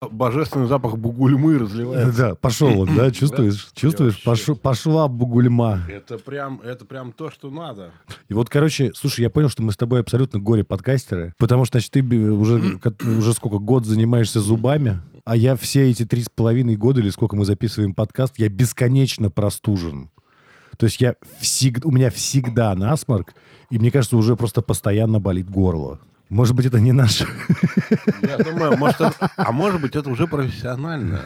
Божественный запах бугульмы разливается. Да, пошел он, да, чувствуешь? Чувствуешь? Пошла бугульма. Это прям, это прям то, что надо. И вот, короче, слушай, я понял, что мы с тобой абсолютно горе-подкастеры, потому что, значит, ты уже, уже сколько, год занимаешься зубами, а я все эти три с половиной года, или сколько мы записываем подкаст, я бесконечно простужен. То есть я всегда, у меня всегда насморк, и мне кажется, уже просто постоянно болит горло. Может быть, это не наше. Я думаю, может, это- а может быть, это уже профессионально.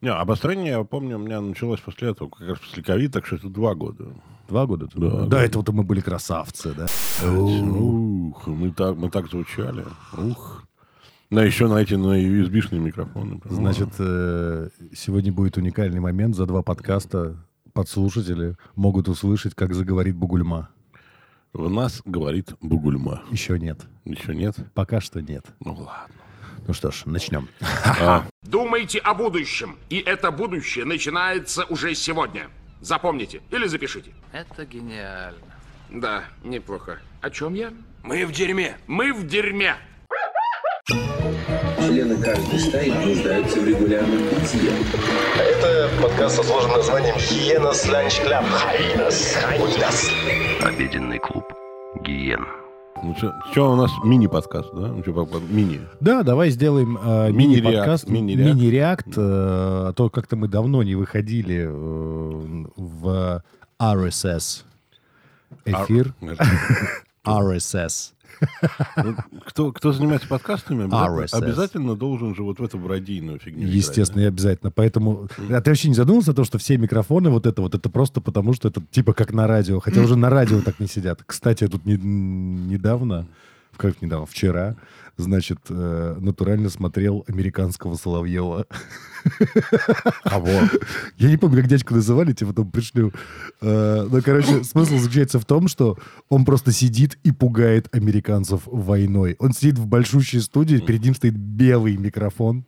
Не, обострение, я помню, у меня началось после этого, как раз после ковида, так что это два года. Два года? Да, До да. этого-то мы были красавцы, да? Ух, мы так, мы так звучали. Ух. Да, еще на эти, на USB-шные микрофоны. Значит, э, сегодня будет уникальный момент. За два подкаста подслушатели могут услышать, как заговорит Бугульма. В нас говорит Бугульма. Еще нет. Еще нет? Пока что нет. Ну ладно. Ну что ж, начнем. А, Думайте о будущем. И это будущее начинается уже сегодня. Запомните или запишите. Это гениально. Да, неплохо. О чем я? Мы в дерьме. Мы в дерьме. Члены каждой стаи нуждаются в регулярном питье. Это подкаст со сложным названием «Hyenas Lunch Club». Hyenas. Обеденный клуб Гиен. ну что, у нас мини-подкаст, да? Ну, по- мини. Да, давай сделаем э, мини-подкаст, мини- react. мини- react. э, а то как-то мы давно не выходили э, в RSS эфир. RSS. Ну, Кто, кто занимается подкастами, обязательно, RSS. обязательно должен же вот в эту радийную фигню играть, Естественно, и обязательно. Поэтому... А ты вообще не задумался о том, что все микрофоны вот это вот, это просто потому, что это типа как на радио. Хотя уже на радио так не сидят. Кстати, я тут не- недавно, как недавно, вчера, значит, э, натурально смотрел американского Соловьева. Кого? Я не помню, как дядьку называли, тебе потом пришлю. Э, Но, короче, смысл заключается в том, что он просто сидит и пугает американцев войной. Он сидит в большущей студии, перед ним стоит белый микрофон,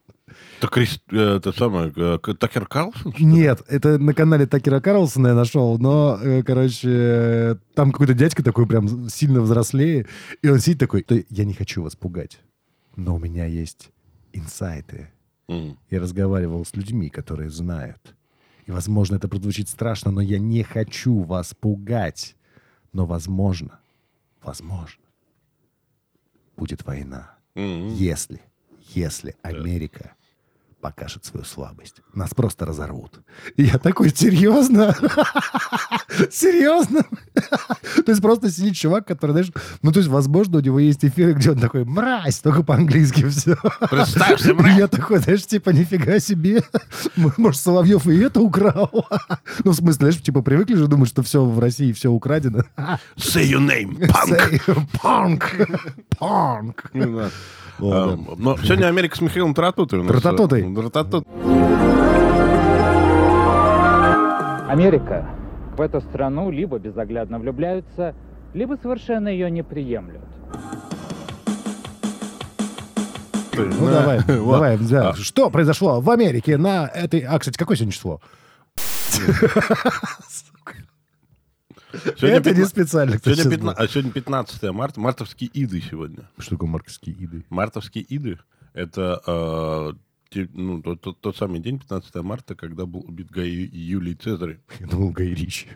Так, Крис- э, это самое, э, Такер Карлсон? Нет, это на канале Такера Карлсона я нашел, но, э, короче, там какой-то дядька такой прям сильно взрослее, и он сидит такой, «Да я не хочу вас пугать, но у меня есть инсайты. М. Я разговаривал с людьми, которые знают. И, возможно, это прозвучит страшно, но я не хочу вас пугать. Но, возможно, возможно, будет война. М. Если, если Америка покажет свою слабость, нас просто разорвут. И я такой, серьезно? Серьезно? То есть просто сидит чувак, который, знаешь, ну, то есть, возможно, у него есть эфиры, где он такой, мразь, только по-английски все. Представь себе, И мразь. я такой, знаешь, типа, нифига себе. Может, Соловьев и это украл? Ну, в смысле, знаешь, типа, привыкли же думать, что все в России, все украдено. Say your name, punk. Панк. Панк. Ну, да. Ладно. А, Но сегодня Америка с Михаилом Тратутой. у нас. Трататутой. Трататут. Америка в эту страну либо безоглядно влюбляются, либо совершенно ее не приемлют. Ну, давай, Вот. давай, да. А. Что произошло в Америке на этой... А, кстати, какое сегодня число? Сегодня Это не пятна- специально. Сегодня, сейчас пятна- был. а сегодня 15 марта. Мартовские иды сегодня. Что такое марковские иды? Мартовские иды – это ну, тот, тот- тот самый день, 15 марта, когда был убит Гай Юлий Цезарь. Я думал, Гай Ричи.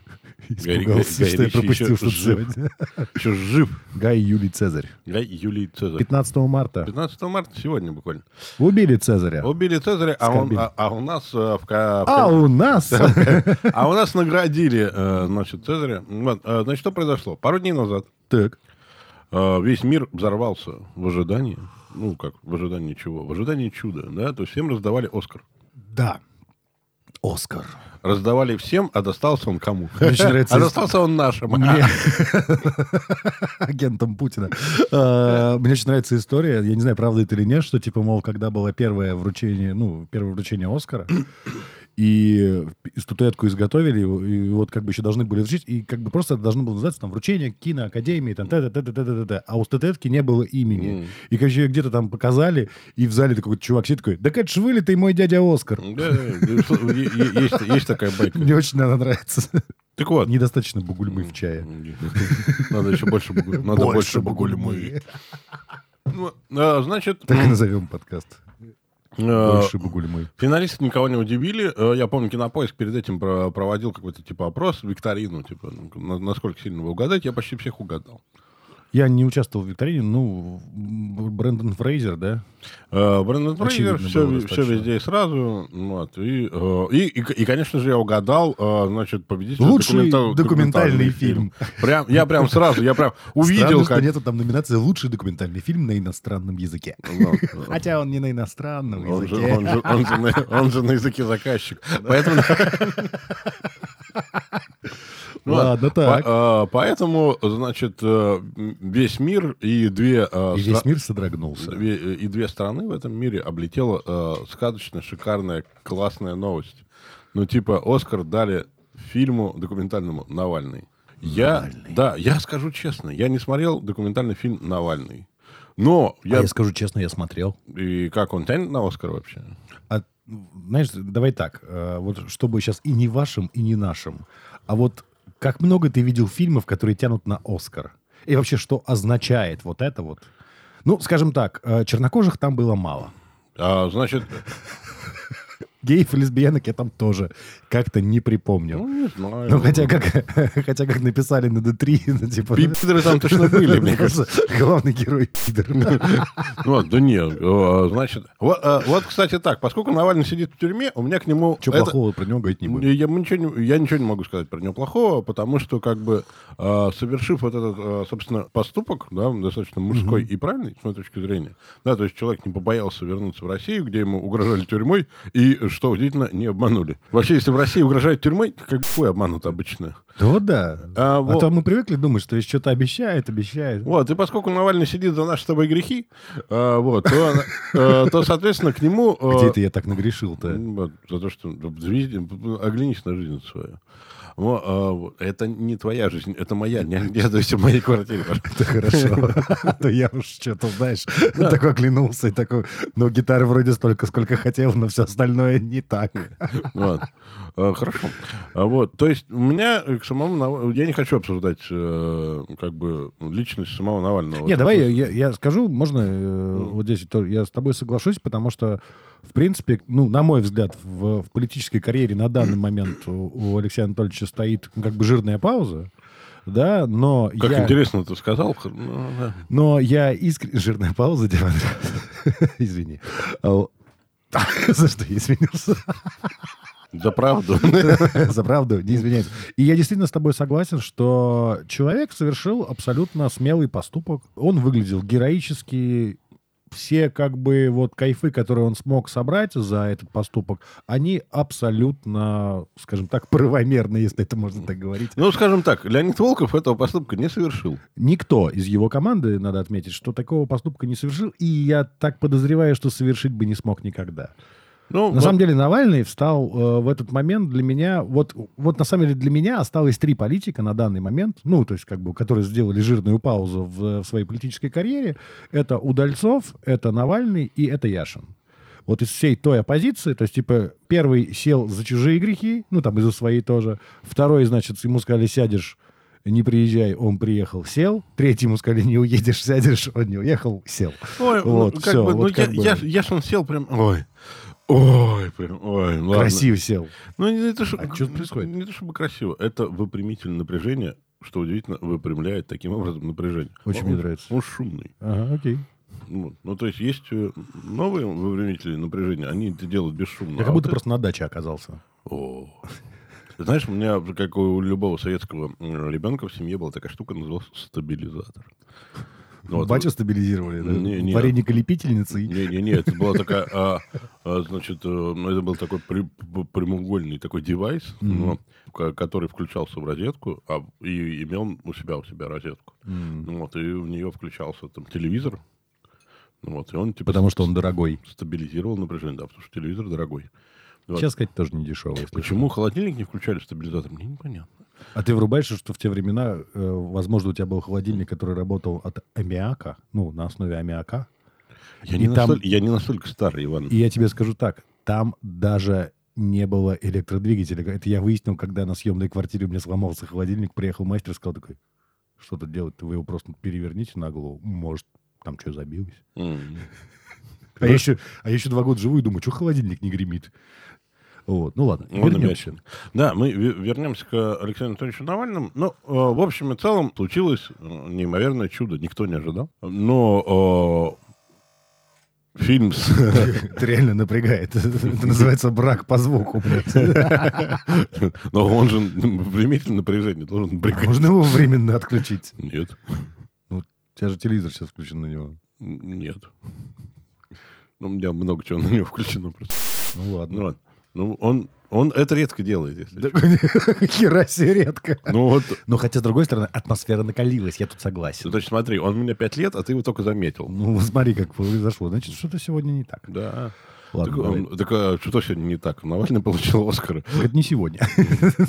Гай- Испугался, Гай что я Ричи пропустил что-то жив. сегодня. Еще жив. Гай Юлий Цезарь. Гай Юлий Цезарь. 15 марта 15 марта сегодня буквально. убили Цезаря. Убили Цезаря, а, он- а- а у нас э, в, в А у нас... а у нас наградили, э, значит, Цезаря. Э, значит, что произошло? Пару дней назад Так. весь мир взорвался в ожидании, ну как, в ожидании чего? В ожидании чуда, да? То есть всем раздавали Оскар. Да. Оскар. Раздавали всем, а достался он кому? Мне очень нравится А достался он нашим. Мне... Агентом Путина. А, Мне очень нравится история, я не знаю, правда это или нет, что, типа, мол, когда было первое вручение, ну, первое вручение Оскара, и статуэтку изготовили, и вот как бы еще должны были вручить, и как бы просто это должно было называться там вручение киноакадемии, там, та та та та та та та а у статуэтки не было имени. И, короче, где-то там показали, и в зале такой чувак сидит такой, да это ж вылитый мой дядя Оскар. Да, есть, такая байка. Мне очень она нравится. Так вот. Недостаточно бугульмы в чае. Надо еще больше бугуль- Надо больше бугульмы. Ну, а, значит, Так и назовем подкаст. Э, Больше Бугульмы. финалисты никого не удивили. Э, Я помню, Кинопоиск перед этим про- проводил какой-то типа опрос, викторину, типа, ну, на- насколько сильно вы угадаете. Я почти всех угадал. Я не участвовал в викторине, ну, Брэндон Фрейзер, да? Э, Брэндон Фрейзер, все, все везде и сразу. Вот, и, э, и, и, и, конечно же, я угадал, э, значит, победителя Лучший документал- документальный фильм. Прям, я прям сразу, я прям увидел, Странно, что как... нету там номинации «Лучший документальный фильм на иностранном языке». Ну. Хотя он не на иностранном Он же, языке. он, же, он, же на, он же на языке заказчик. Поэтому, Ну, Ладно, так. по- э, поэтому, значит, э, весь мир и две... э, И весь стра- мир содрогнулся. Две- и две страны в этом мире облетела э, сказочная, шикарная, классная новость. Ну, типа, Оскар дали фильму документальному «Навальный». Я, да, я скажу честно, я не смотрел документальный фильм «Навальный». Но А я... я скажу честно, я смотрел. И как он тянет на Оскар вообще? А, знаешь, давай так, э, вот чтобы сейчас и не вашим, и не нашим, а вот как много ты видел фильмов, которые тянут на Оскар? И вообще, что означает вот это вот? Ну, скажем так, э, чернокожих там было мало. А, значит, Геев и лесбиянок я там тоже как-то не ну, припомню. не знаю. Ну, хотя как, хотя как написали на D3, ну, типа... Пидоры там точно были, мне кажется. Главный герой пидор. Вот, да нет, э, значит... Вот, э, вот, кстати, так, поскольку Навальный сидит в тюрьме, у меня к нему... Это- плохого про него говорить не буду. Я, ничего не, могу сказать про него плохого, потому что, как бы, совершив вот этот, собственно, поступок, да, достаточно мужской и правильный, с моей точки зрения, да, то есть человек не побоялся вернуться в Россию, где ему угрожали тюрьмой, и, что удивительно, не обманули. Вообще, если в России угрожают тюрьмой, какой обманут обычно? Да да. А, А, вот. то мы привыкли думать, что если что-то обещает, обещает. Вот, и поскольку Навальный сидит за наши с тобой грехи, э, вот, то, э, то, соответственно, к нему... э, Где это я так нагрешил-то? За то, что ну, оглянись на жизнь свою. Во, а, вот, это не твоя жизнь, это моя. Не оглядывайся в моей квартире. Это хорошо. А то я уж что-то, знаешь, такой оглянулся и такой, ну, гитары вроде столько, сколько хотел, но все остальное не так. Вот. А, Хорошо. Вот, то есть у меня к самому я не хочу обсуждать э, как бы личность самого Навального. Не, давай я, я- я скажу, можно э, вот здесь я с тобой соглашусь, потому что, в принципе, ну, на мой взгляд, в, в политической карьере на данный момент у, у Алексея Анатольевича стоит как бы жирная пауза, да, но Как я... интересно ты сказал. Ну, да. Но я искренне... Жирная пауза, Диман. Извини. За что я извинился? За правду. За правду, не извиняюсь. И я действительно с тобой согласен, что человек совершил абсолютно смелый поступок. Он выглядел героически. Все как бы вот кайфы, которые он смог собрать за этот поступок, они абсолютно, скажем так, правомерны, если это можно так говорить. Ну, скажем так, Леонид Волков этого поступка не совершил. Никто из его команды, надо отметить, что такого поступка не совершил, и я так подозреваю, что совершить бы не смог никогда. Ну, На вот- самом деле Навальный встал э, в этот момент для меня, вот, вот на самом деле для меня осталось три политика на данный момент, ну, то есть как бы, которые сделали жирную паузу в, в своей политической карьере. Это Удальцов, это Навальный и это Яшин. Вот из всей той оппозиции, то есть, типа, первый сел за чужие грехи, ну, там, и за свои тоже. Второй, значит, ему сказали, сядешь, не приезжай, он приехал, сел. Третий ему сказали, не уедешь, сядешь, он не уехал, сел. Ой, ну, Вот, как всё, бы, вот ну, как я, бы. я, я он сел прям, ой, ой, прям, ой, ладно. Красиво сел. Ну, не то, что, А чё происходит? Не то, чтобы красиво, это выпрямительное напряжение, что удивительно, выпрямляет таким образом напряжение. Очень Он- мне нравится. Он шумный. Ага, окей. Вот. Ну, то есть есть э, новые выпрямители напряжения, они это делают бесшумно. Я А как будто вот просто на даче оказался. это- О. Знаешь, у меня, как у любого советского ребенка в семье была такая штука, называлась стабилизатор. Ну, вот, Батю стабилизировали, да? Не, не. Вареника-лепительницей. Не-не-не, это была такая, а, а, значит, э, это был такой при- прямоугольный такой девайс, ну, ко- который включался в розетку а, и имел у себя у себя розетку. Ну, вот, и в нее включался там телевизор. Ну, вот, и он типа Потому что он дорогой. стабилизировал напряжение, да, потому что телевизор дорогой. Вот. Сейчас, сказать, тоже не дешевый. Почему холодильник не включали стабилизатор, мне непонятно. А ты врубаешь, что в те времена, э, возможно, у тебя был холодильник, который работал от аммиака, ну, на основе аммиака. Я, И не, там- настоль- я не настолько старый, Иван. И я тебе скажу так, там даже не было электродвигателя. Это я выяснил, когда на съемной квартире у меня сломался холодильник, приехал мастер, сказал такой, что тут делать? Вы его просто переверните на голову. Может, Там что, забилось? М. А я, еще, а я еще два года живу и думаю, что холодильник не гремит. Вот. Ну ладно, вернемся. Да, мы ве- вернемся к Александру Анатольевичу Навальному. Ну, э, в общем и целом, случилось э, неимоверное чудо. Никто не ожидал. Но э, фильм с... Это реально напрягает. Это называется брак по звуку. Но он же временное напряжение должен напрягать. Можно его временно отключить? Нет. У тебя же телевизор сейчас включен на него. Нет. Ну, у меня много чего на него включено просто. Ну Ну, ладно. Ну, он, он это редко делает, если честно. Хера себе редко. Ну, вот, Но хотя, с другой стороны, атмосфера накалилась, я тут ну, согласен. то есть, смотри, он у меня пять лет, а ты его только заметил. Ну, смотри, как произошло. Значит, что-то сегодня не так. Да. Ладно, так, он- так, а что сегодня не так? Навальный получил Оскар. Это не сегодня.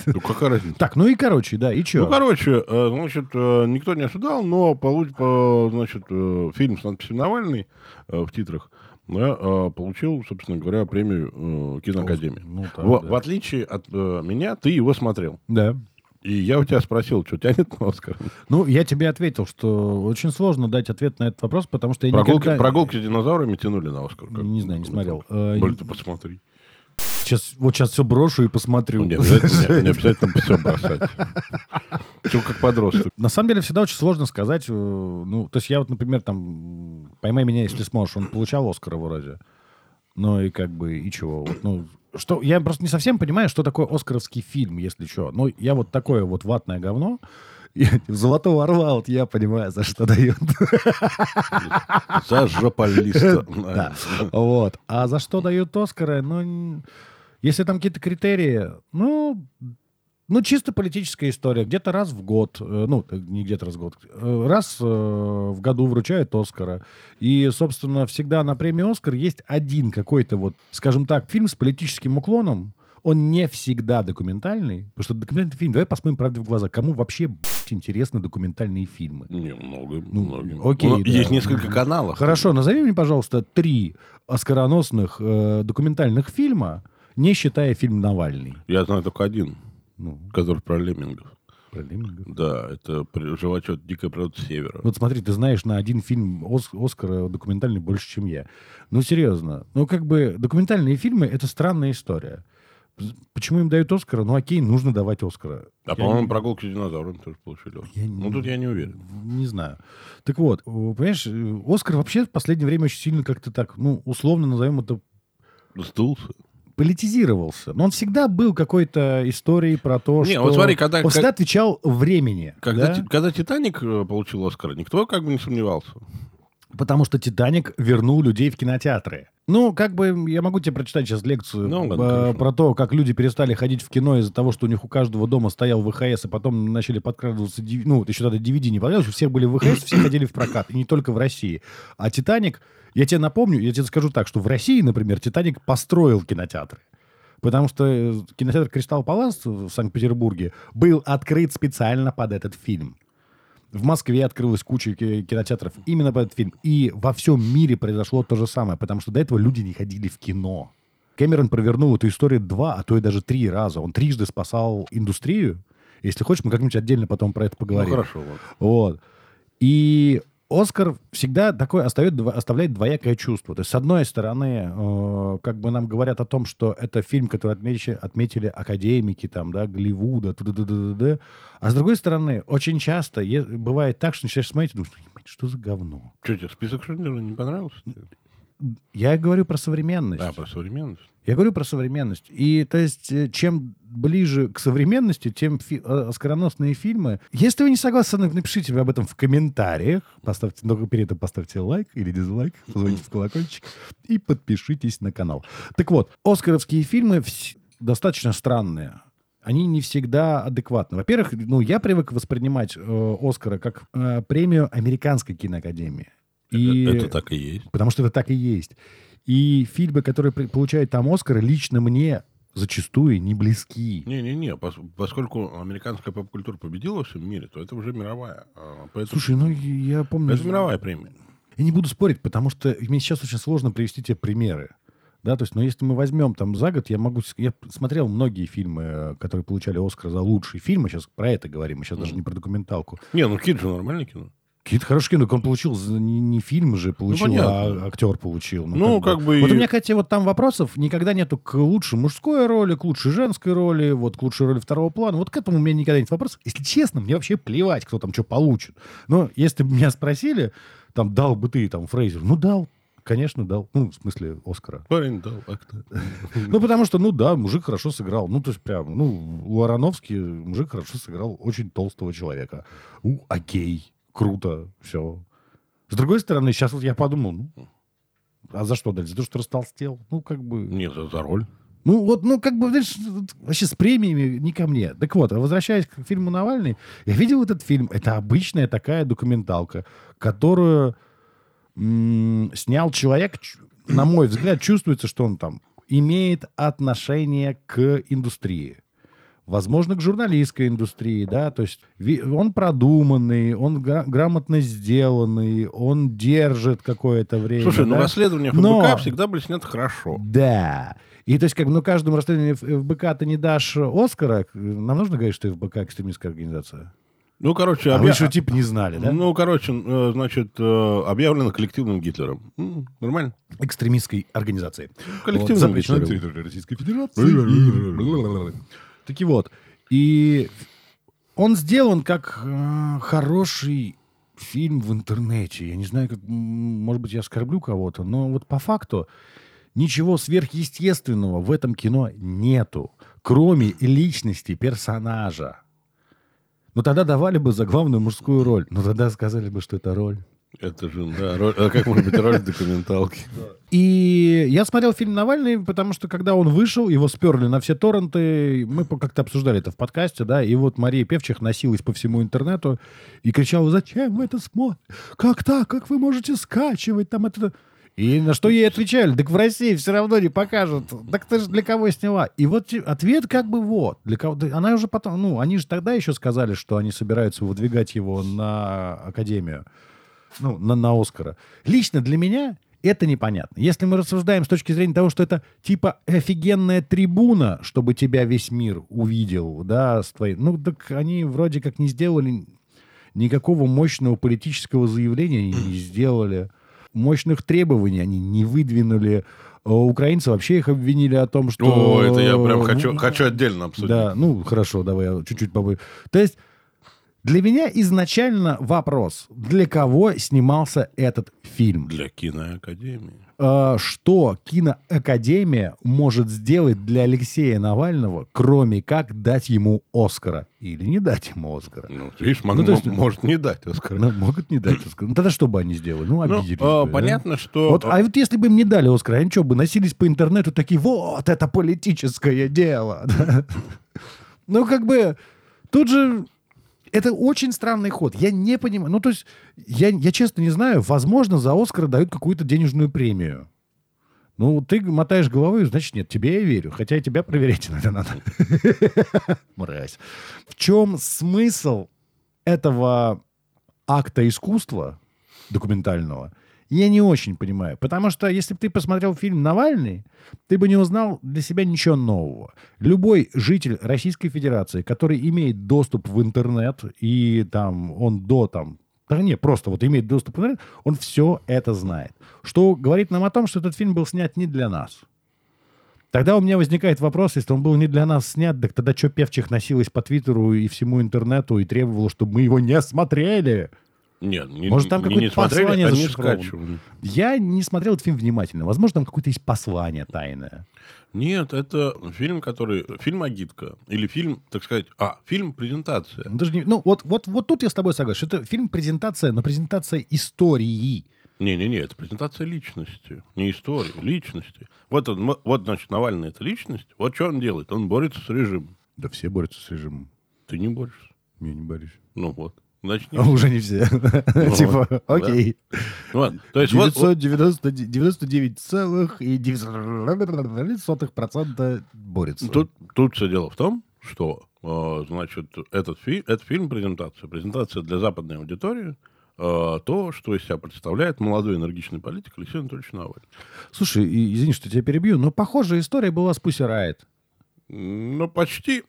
Ну, какая разница? Так, ну и короче, да, и Ну, что? короче, э, значит, э, никто не ожидал, но получ- по- значит, э, фильм с надписью «Навальный» в титрах да, э, получил, собственно говоря, премию э, киноакадемии. Ну, так, в, да. в отличие от э, меня, ты его смотрел. Да. И я у тебя спросил, что тянет на Оскар? Ну, я тебе ответил, что очень сложно дать ответ на этот вопрос, потому что я Прогулки, никогда... прогулки с динозаврами тянули на Оскар. как- Не знаю, не смотрел. Э, Боль, ты посмотри. Сейчас, вот сейчас все брошу и посмотрю. Ну, не обязательно, не обязательно все бросать. Все как подросток. На самом деле всегда очень сложно сказать. э, Ну, то есть я вот, например, там, поймай меня, если сможешь, он получал Оскара вроде. Ну и как бы, и чего? Вот, ну, что, я просто не совсем понимаю, что такое оскаровский фильм, если что. Ну, я вот такое вот ватное говно, и Золотого орла, вот я понимаю, за что дают. За жополиста. Да. Вот. А за что дают Оскары? Ну, если там какие-то критерии, ну, ну, чисто политическая история. Где-то раз в год, э, ну, э, не где-то раз в год, э, раз в году вручают Оскара. И, собственно, всегда на премии Оскар есть один какой-то вот, скажем так, фильм с политическим уклоном. Он не всегда документальный, потому что документальный фильм, давай посмотрим правде в глаза, кому вообще блядь, интересны документальные фильмы? Не, много, Ну, многим. окей, Ну, да. Есть несколько каналов. Хорошо, назови мне, пожалуйста, три оскароносных э, документальных фильма, не считая фильм «Навальный». Я знаю только один, Ну, который про леммингов. про Леммингов. Да, это животет «Дикая природа севера». Вот смотри, ты знаешь на один фильм Ос- Оскара документальный больше, чем я. Ну, серьезно. Ну, как бы документальные фильмы — это странная история. Почему им дают Оскара? Ну, окей, нужно давать Оскара. А, по-моему, не- прогулки с динозаврами тоже получили. Я Ну, не- тут я не уверен. Не знаю. Так вот, э, понимаешь, э, Оскар вообще в последнее время очень сильно как-то так, ну, условно назовем это Сдулся. Политизировался. Но он всегда был какой-то историей про то, Не, что... вот смотри, когда- Он всегда отвечал времени. Когда, да? Ти- когда «Титаник» э, получил Оскар, никто как бы не сомневался. Потому что «Титаник» вернул людей в кинотеатры. Ну, как бы я могу тебе прочитать сейчас лекцию Ну, ладно, э, про то, как люди перестали ходить в кино из-за того, что у них у каждого дома стоял ВХС, и потом начали подкрадываться... Ну, еще тогда DVD не понравилось, у всех были ВХС, все ходили в прокат, и не только в России. А «Титаник», я тебе напомню, я тебе скажу так, что в России, например, «Титаник» построил кинотеатры. Потому что э, кинотеатр «Кристалл Палас» в Санкт-Петербурге был открыт специально под этот фильм. В Москве открылась куча ки- кинотеатров именно под этот фильм. И во всем мире произошло то же самое, потому что до этого люди не ходили в кино. Кэмерон провернул эту историю два, а то и даже три раза. Он трижды спасал индустрию. Если хочешь, мы как-нибудь отдельно потом про это Ну, поговорим. хорошо. вот. Вот. И Оскар всегда такой остает, оставляет двоякое чувство. То есть, с одной стороны, э, как бы нам говорят о том, что это фильм, который отмечи- отметили академики, там, да, Голливуда, т-д-д-д-д. а с другой стороны, очень часто бывает так, что начинаешь смотреть и думаешь, «Ебать, что за говно? Что тебе, список Шиндлера не понравился? Я говорю про современность. Да, про современность. Я говорю про современность. И то есть, э, чем ближе к современности, тем фи- э, оскароносные фильмы. Если вы не согласны напишите об этом в комментариях. Поставьте, но перед этим поставьте лайк или дизлайк, позвоните в колокольчик и подпишитесь на канал. Так вот, оскаровские фильмы вс- достаточно странные. Они не всегда адекватны. Во-первых, ну, я привык воспринимать э, Оскара как э, премию Американской киноакадемии. И- Это, это так и есть. Потому что это так и есть. И фильмы, которые получают там Оскары, лично мне зачастую не близки. Не-не-не, пос- поскольку американская поп-культура победила во всем мире, то это уже мировая. а, Поэтому, Слушай, ну я помню... это мировая премия. Я не буду спорить, потому что мне сейчас очень сложно привести тебе примеры. Да, то есть, но если мы возьмем там за год, я могу... Я смотрел многие фильмы, э, которые получали Оскар за лучшие фильмы. Сейчас про это говорим, мы сейчас даже не про документалку. Не, ну Кид же нормальное кино. Какие-то хорошие кино. Так он получил не, не фильм же получил, понятно. а актер получил. Ну, как бы Вот и- у меня, кстати, вот там вопросов никогда нету к лучшей мужской роли, к лучшей женской роли, вот к лучшей роли второго плана. Вот к этому у меня никогда нет вопросов. Если честно, мне вообще плевать, кто там что получит. Но если бы меня спросили, там, дал бы ты там Фрейзер, ну, дал. Конечно, дал. Ну, в смысле, Оскара. Парень дал как-то. Ну, потому что, ну да, мужик хорошо сыграл. Ну, то есть прям, ну, у Ароновски мужик хорошо сыграл очень толстого человека. У, окей, круто, все. С другой стороны, сейчас вот я подумал, ну, а за что дальше? За то, что растолстел? Ну, как бы... Нет, за, за роль. Ну, вот, ну, как бы, знаешь, вообще с премиями не ко мне. Так вот, возвращаясь к фильму Навальный, я видел этот фильм. Это обычная такая документалка, которую м, снял человек, на мой взгляд, чувствуется, что он там имеет отношение к индустрии. Возможно, к журналистской индустрии, да, то есть он продуманный, он гра- грамотно сделанный, он держит какое-то время. Слушай, ну да. расследования Но- ФБК всегда были сняты хорошо. Да. И то есть, как, ну, каждому расследованию ФБК ты не дашь Оскара. Нам нужно говорить, что ФБК экстремистская организация? Ну, короче, А объя- вы что, типа, не знали, да? Ну, короче, э, значит, э, объявлено коллективным Гитлером. Нормально? Экстремистской организации. Коллективным Вот, на Гитлером. территории Российской Федерации. Таки вот. И он сделан как э, хороший фильм в интернете. Я не знаю, как, может быть, я оскорблю кого-то, но вот по факту ничего сверхъестественного в этом кино нету, кроме личности персонажа. Ну тогда давали бы за главную мужскую роль. Ну тогда сказали бы, что это роль. Это же, да, роль- а как может быть роль в документалке? И я смотрел фильм «Навальный», потому что когда он вышел, его сперли на все торренты. Мы как-то обсуждали это в подкасте, да, и вот Мария Певчих носилась по всему интернету и кричала, зачем вы это смотрите? Как так? Как вы можете скачивать там это? И на что ей отвечали, так в России все равно не покажут. Так ты же для кого сняла? И вот ответ как бы вот. Для кого... Она уже потом... Ну, они же тогда еще сказали, что они собираются выдвигать его на Академию ну, на, на Оскара. Лично для меня это непонятно. Если мы рассуждаем с точки зрения того, что это типа офигенная трибуна, чтобы тебя весь мир увидел, да, с твоей... Ну, так они вроде как не сделали никакого мощного политического заявления, не сделали. Мощных требований они не выдвинули. А Украинцы вообще их обвинили о том, что... О, это я прям хочу, хочу отдельно обсудить. Да, ну хорошо, давай я чуть-чуть побы. То есть для меня изначально вопрос, для кого снимался этот фильм? Для киноакадемии. А, что киноакадемия может сделать для Алексея Навального, кроме как дать ему Оскара? Или не дать ему Оскара? Ну, видишь, мог- Ну, то есть- мо- может не дать Оскара. Ну, могут не дать Оскара. Ну, тогда что бы они сделали? Ну, Ну, обиделись а, бы, да? понятно, что... Вот, а вот если бы им не дали Оскара, они что бы носились по интернету такие, вот, это политическое дело. да? Ну, как бы, тут же это очень странный ход. Я не понимаю. Ну, то есть, я, я честно не знаю, возможно, за Оскара дают какую-то денежную премию. Ну, ты мотаешь головой, значит, нет, тебе я верю. Хотя и тебя проверять иногда надо. Мразь. В чем смысл этого акта искусства документального, я не очень понимаю. Потому что если бы ты посмотрел фильм «Навальный», ты бы не узнал для себя ничего нового. Любой житель Российской Федерации, который имеет доступ в интернет, и там он до там да не, просто вот имеет доступ в интернет, он все это знает. Что говорит нам о том, что этот фильм был снят не для нас. Тогда у меня возникает вопрос, если он был не для нас снят, так тогда что Певчих носилась по Твиттеру и всему интернету и требовала, чтобы мы его не смотрели? Нет, не, Может, там какое-то послание они зашифровано? Я не смотрел этот фильм внимательно. Возможно, там какое-то есть послание тайное. Нет, это фильм, который... Фильм «Агитка». Или фильм, так сказать... А, фильм-презентация. Ну, даже не- ну, вот, вот, вот тут я с тобой согласен. Это фильм-презентация, но презентация истории. Не-не-не, это презентация личности. Не истории, личности. Вот, он, вот, значит, Навальный – это личность. Вот что он делает. Он борется с режимом. Да все борются с режимом. Ты не борешься. Я не борюсь. Ну вот. Значит, не А уже не все. Типа, окей. Ладно. То есть вот, вот- 999,9% борются. тут, тут все дело в том, что, э, значит, этот, фи- это фильм презентация. Презентация для западной аудитории э, то, что из себя представляет молодой энергичный политик Алексей Анатольевич Навальный. Слушай, извини, что тебя перебью, но похожая история была с Pussy Riot. Ну, почти.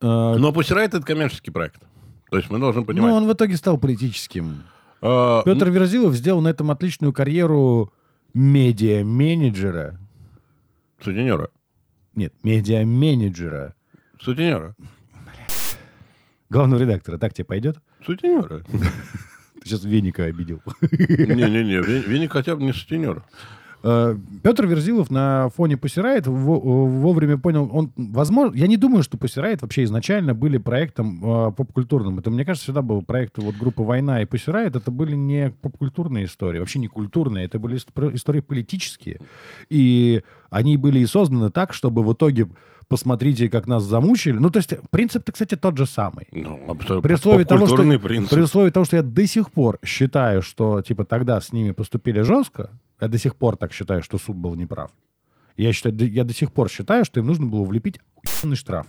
Э, Но Пусирайт это коммерческий проект. То есть мы должны Ну, понимать. он в итоге стал политическим. А, Петр Верзилов сделал на этом отличную карьеру медиа-менеджера. Сутенера. Нет, медиа-менеджера. Сутенера. Главного редактора. Так тебе пойдет? Сутенера. Ты сейчас Веника обидел. Не-не-не, Вен- Веник хотя бы не сутенер. Э, Петр Верзилов на фоне Пусирайт вовремя понял, он, возможно, я не думаю, что Пусирайт вообще изначально были проектом э, поп-культурным. Это, мне кажется, всегда был проект вот группы «Война» и Пусирайт. Это были не поп-культурные истории, вообще не культурные. Это были ист- истории политические. И они были и созданы так, чтобы в итоге посмотрите, как нас замучили. Ну, то есть принцип-то, кстати, тот же самый. Ну, абсолютно. При условии, того, что, принцип. при условии того, что я до сих пор считаю, что типа тогда с ними поступили жестко, я до сих пор так считаю, что суд был неправ. Я, считаю, я до сих пор считаю, что им нужно было влепить охуенный штраф,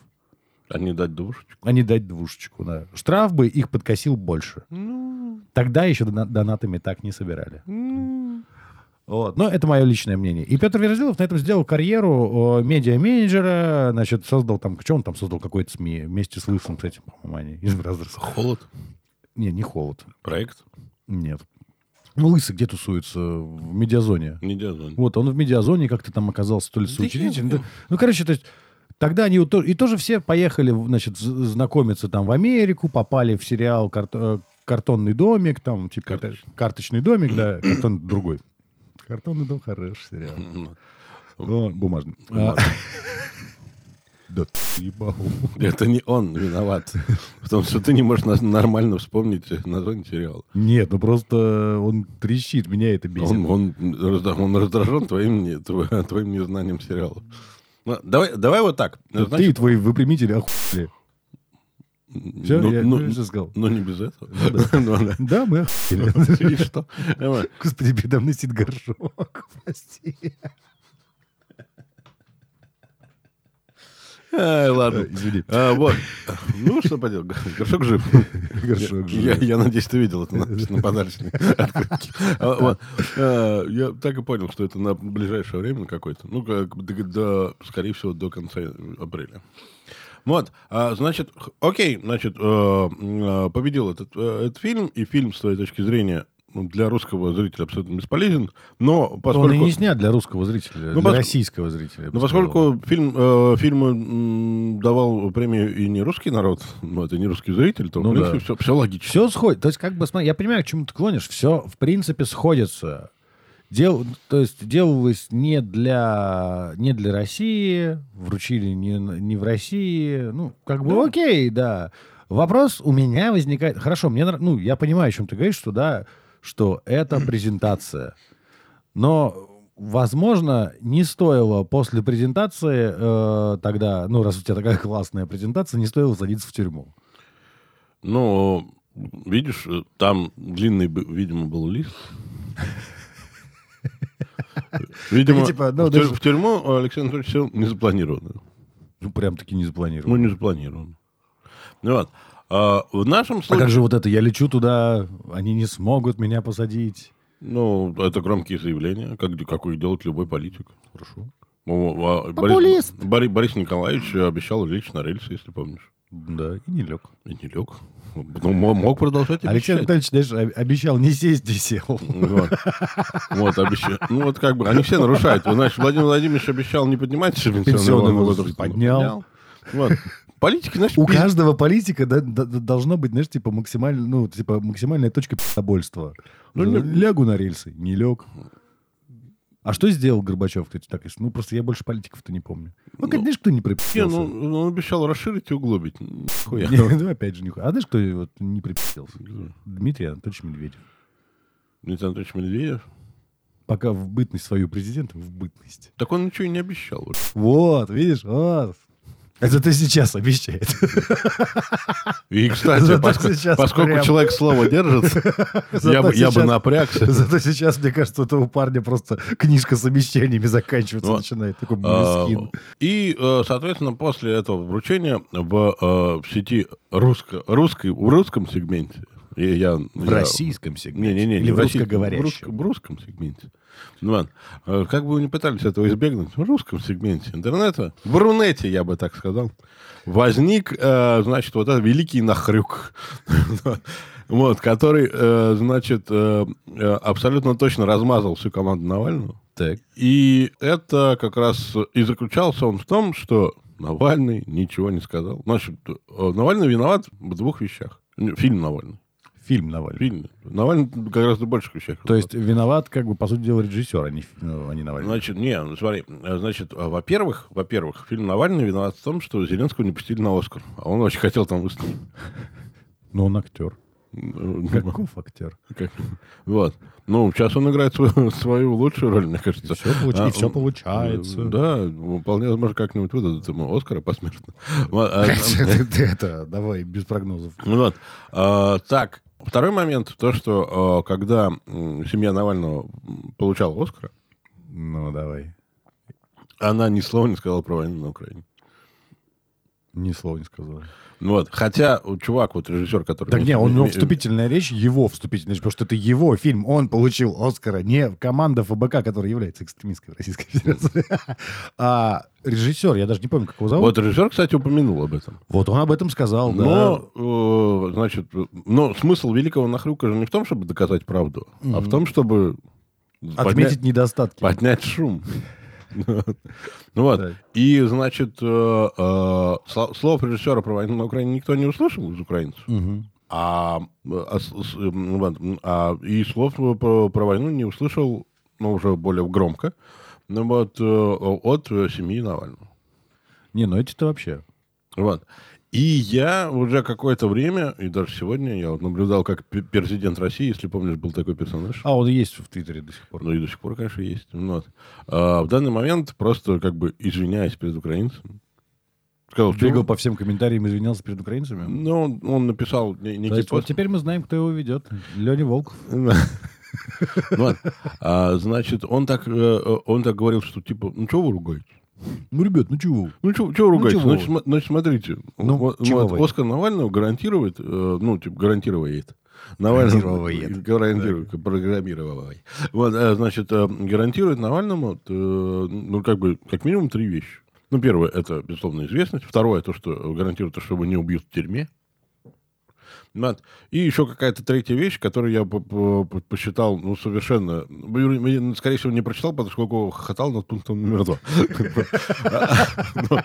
А не дать двушечку. а не дать двушечку. Да. Штраф бы их подкосил больше. Тогда еще дона- донатами так не собирали. Вот. Но это мое личное мнение. И Петр Верзилов на этом сделал карьеру медиа-менеджера, значит, создал там... Что он там создал? Какой-то СМИ вместе с Лысым, кстати, по-моему, они из Бразерса. Холод. Не, не холод. Проект. Нет. Ну, Лысый где тусуется? В медиазоне. Не диазон. Вот, он в медиазоне как-то там оказался, то ли соучредителем. да. Ну, короче, то есть, тогда они и тоже все поехали, значит, знакомиться там в Америку, попали в сериал «Карто- э, «Картонный домик», там, типа, Карточный. «Карточный домик», да, картон другой. «Картонный дом» хороший сериал. О, Бумажный. Да ты ебал. Это не он виноват. В том, что ты не можешь нормально вспомнить название сериала. Нет, ну просто он трещит, меня это бесит. Он, он, он раздражен твоим, твоим незнанием сериала. Ну, давай, давай вот так. Ты и Значит, твои выпрямители охуели. Всё, ну, я ну, всё сказал. ну, не без этого. Ну, да. Да, мы охуели. И что? Господи, передо мной сидит горшок. Прости. Ладно. Э, извини. А, вот. Ну, что поделать, горшок жив. Горшок жив. Я, надеюсь, ты видел это на подарочной открытке. А. А, Я так и понял, что это на ближайшее время какое-то. Ну, до, скорее всего, до конца апреля. Вот, а, значит, окей, значит, э, э, победил этот, э, этот фильм, и фильм, с твоей точки зрения, для русского зрителя абсолютно бесполезен, но Он и поскольку... не снят для русского зрителя, Ну, для пос- российского зрителя. Ну, сказал. поскольку фильм, э, фильму м, давал премию и не русский народ, ну, это не русский зритель, то, Ну в принципе, да. все, все логично. Все сходит. То есть, как бы, смотри, я понимаю, к чему ты клонишь. Все, в принципе, сходится. Дел, то есть делалось не для, не для России, вручили не, не в России. Ну, как бы окей, да. Вопрос у меня возникает... Хорошо, мне, ну, я понимаю, о чем ты говоришь, что да, что это презентация. Но, возможно, не стоило после презентации э, тогда, ну, раз у тебя такая классная презентация, не стоило садиться в тюрьму. Ну, видишь, там длинный, видимо, был лист. Видимо, Так, типа, ну, в, даже- в тюрьму Алексей Анатольевич сел не запланированно. Ну, прям таки не запланировано. Ну, не запланировано. Ну, вот. А, в нашем А случае... как же вот это? Я лечу туда, они не смогут меня посадить. Ну, это громкие заявления, как, какой делает любой политик. Хорошо. А. Борис, Бори- Борис Николаевич обещал лечь на рельсы, если помнишь. Да, и не лег. И не лег. Ну, мо- мог продолжать Алексей обещать. Анатольевич, знаешь, об- обещал не сесть и сел. Вот. Вот, обещал. Ну, вот как бы, они все нарушают. Вы, Значит, Владимир Владимирович обещал не поднимать пенсионный возраст. возраст поднял. Вот. Политики, значит, У пиз- каждого политика да, да, должно быть, знаешь, типа, максимально, ну, типа максимальная точка пи***обольства. Ну, Ну, лягу на рельсы, не лег. А что сделал Горбачев, кстати, так? Ну, просто я больше политиков-то не помню. Ну, как, Ну, знаешь, кто не Не, припустился? ну, он обещал расширить и углубить. Нихуя. Ну, опять же, нихуя. А знаешь, кто вот не припустился? Дмитрий Анатольевич Медведев. Дмитрий Анатольевич Медведев. Пока в бытность свою президентом, в бытность. Так он ничего и не обещал. Вот, видишь, вот. Это ты сейчас обещает. И, кстати, сейчас поскольку прям- человек слово держит, я бы, я бы сейчас- напрягся. Зато сейчас, мне кажется, у этого парня просто книжка с обещаниями заканчивается, Вот. начинает. Такой А, мискин. И, э, соответственно, после этого вручения в, э, в сети русско, русской, в русском сегменте, и я, В я- российском сегменте. Не-не-не, Или не в российском, русскоговорящем. В, русско- в русском сегменте. Ну, ладно. Э, Как бы вы ни пытались этого избегнуть, в русском сегменте интернета, в Рунете, я бы так сказал, возник, э, значит, вот этот великий нахрюк, вот, который, э, значит, э, абсолютно точно размазал всю команду Навального. Так. И это как раз и заключался он в том, что Навальный ничего не сказал. Значит, Навальный виноват в двух вещах. Фильм Навальный. Фильм Навальный. Фильм. Навальный гораздо больших вещах. То есть виноват, как бы, по сути дела, режиссер, а не, ну, а не Навальный. Значит, не, ну, смотри, э, значит, э, во-первых, во-первых, фильм Навальный виноват в том, что Зеленского не пустили на Оскар. А он очень хотел там выступить. Но он актер. Ну, Каков актер? как- Вот. Ну, сейчас он играет свою, свою лучшую роль, мне кажется. И всё получ- и А, всё он- получается. Да, вполне возможно, как-нибудь выдадут ему Оскара посмертно. А, это, давай, без прогнозов. Ну Вот. А, так, второй момент, то, что а, когда семья Навального получала Оскара, Ну, давай. она ни слова не сказала про войну на Украине. Ни слова не сказал. Ну вот. Хотя, чувак, вот режиссер, который... Так не, у него Ми- вступительная речь, его вступительная речь, потому что это его фильм, он получил Оскара, не команда ФБК, которая является экстремистской в Российской Федерации. А режиссер, я даже не помню, как его зовут. Вот режиссер, кстати, упомянул об этом. Вот он об этом сказал, да. Но, э, значит, но смысл великого нахрюка же не в том, чтобы доказать правду, а в том, чтобы Отметить недостатки. поднять шум. Ну вот. И, значит, э, э, сло- слов режиссера про войну на Украине никто не услышал из украинцев. А, а вот, м, а и слов про, про войну не услышал, ну, уже более громко, ну, вот, э, от э, семьи Навального. Не, ну эти-то вообще. Вот. И я уже какое-то время, и даже сегодня, я вот наблюдал, как президент России, если помнишь, был такой персонаж. А, он есть в Твиттере до сих пор. Ну и до сих пор, конечно, есть. Ну Вот. А, в данный момент просто как бы извиняясь перед украинцем, сказал, Бегал по всем комментариям, извинялся перед украинцами. Ну, он, он написал не- То некий есть вот пост. теперь мы знаем, кто его ведет. Леня Волков. Вот. А, значит, он так, э, он так говорил, что типа, ну что вы ругаетесь? Ну, ребят, ну чего? Ну, вы ругаетесь? чего значит, вы? см- значит, смотрите. Ну, вот, чего вот? Оскар Навального гарантирует, э, ну, типа, гарантирует. Навальному, Гарантирует. гарантирует, программировал. Вот, э, значит, э, гарантирует Навальному, э, ну, как бы, как минимум три вещи. Ну, первое, это, безусловно, известность. Второе, то, что гарантирует, то, что его не убьют в тюрьме. Вот. И еще какая-то третья вещь, которую я по- по- по- посчитал, ну, совершенно... ну, Скорее всего, не прочитал, поскольку хохотал над пунктом номер два. Ну,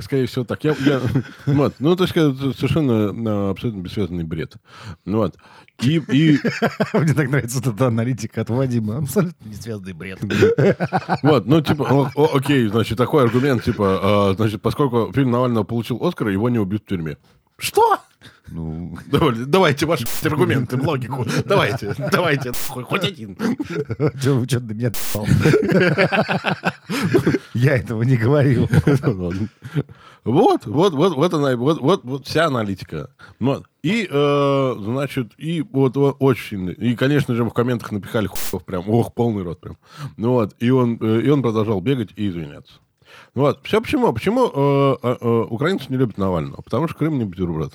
Скорее всего, так. Ну, то есть, совершенно э, абсолютно бессвязный бред. Ну, Вот. И, и Мне так нравится эта аналитика от Вадима. Абсолютно несвязанный бред. вот, ну, типа, окей, значит, такой аргумент, типа, э, значит, поскольку фильм Навального получил Оскар, его не убьют в тюрьме. Что? Ну, Давай- Давайте ваши аргументы, логику. Давайте, давайте, хоть один. что вы что до меня? Я этого не говорил. Вот, вот, вот, вот она, вот, вот, вот вся аналитика. Вот. И, э, значит, и вот, вот очень. И, конечно же, в комментах напихали хуев прям, ох, полный рот прям. Ну вот, и он, э, и он продолжал бегать и извиняться. Вот. Все почему? Почему э, э, э, украинцы не любят Навального? Потому что Крым не бутерброд.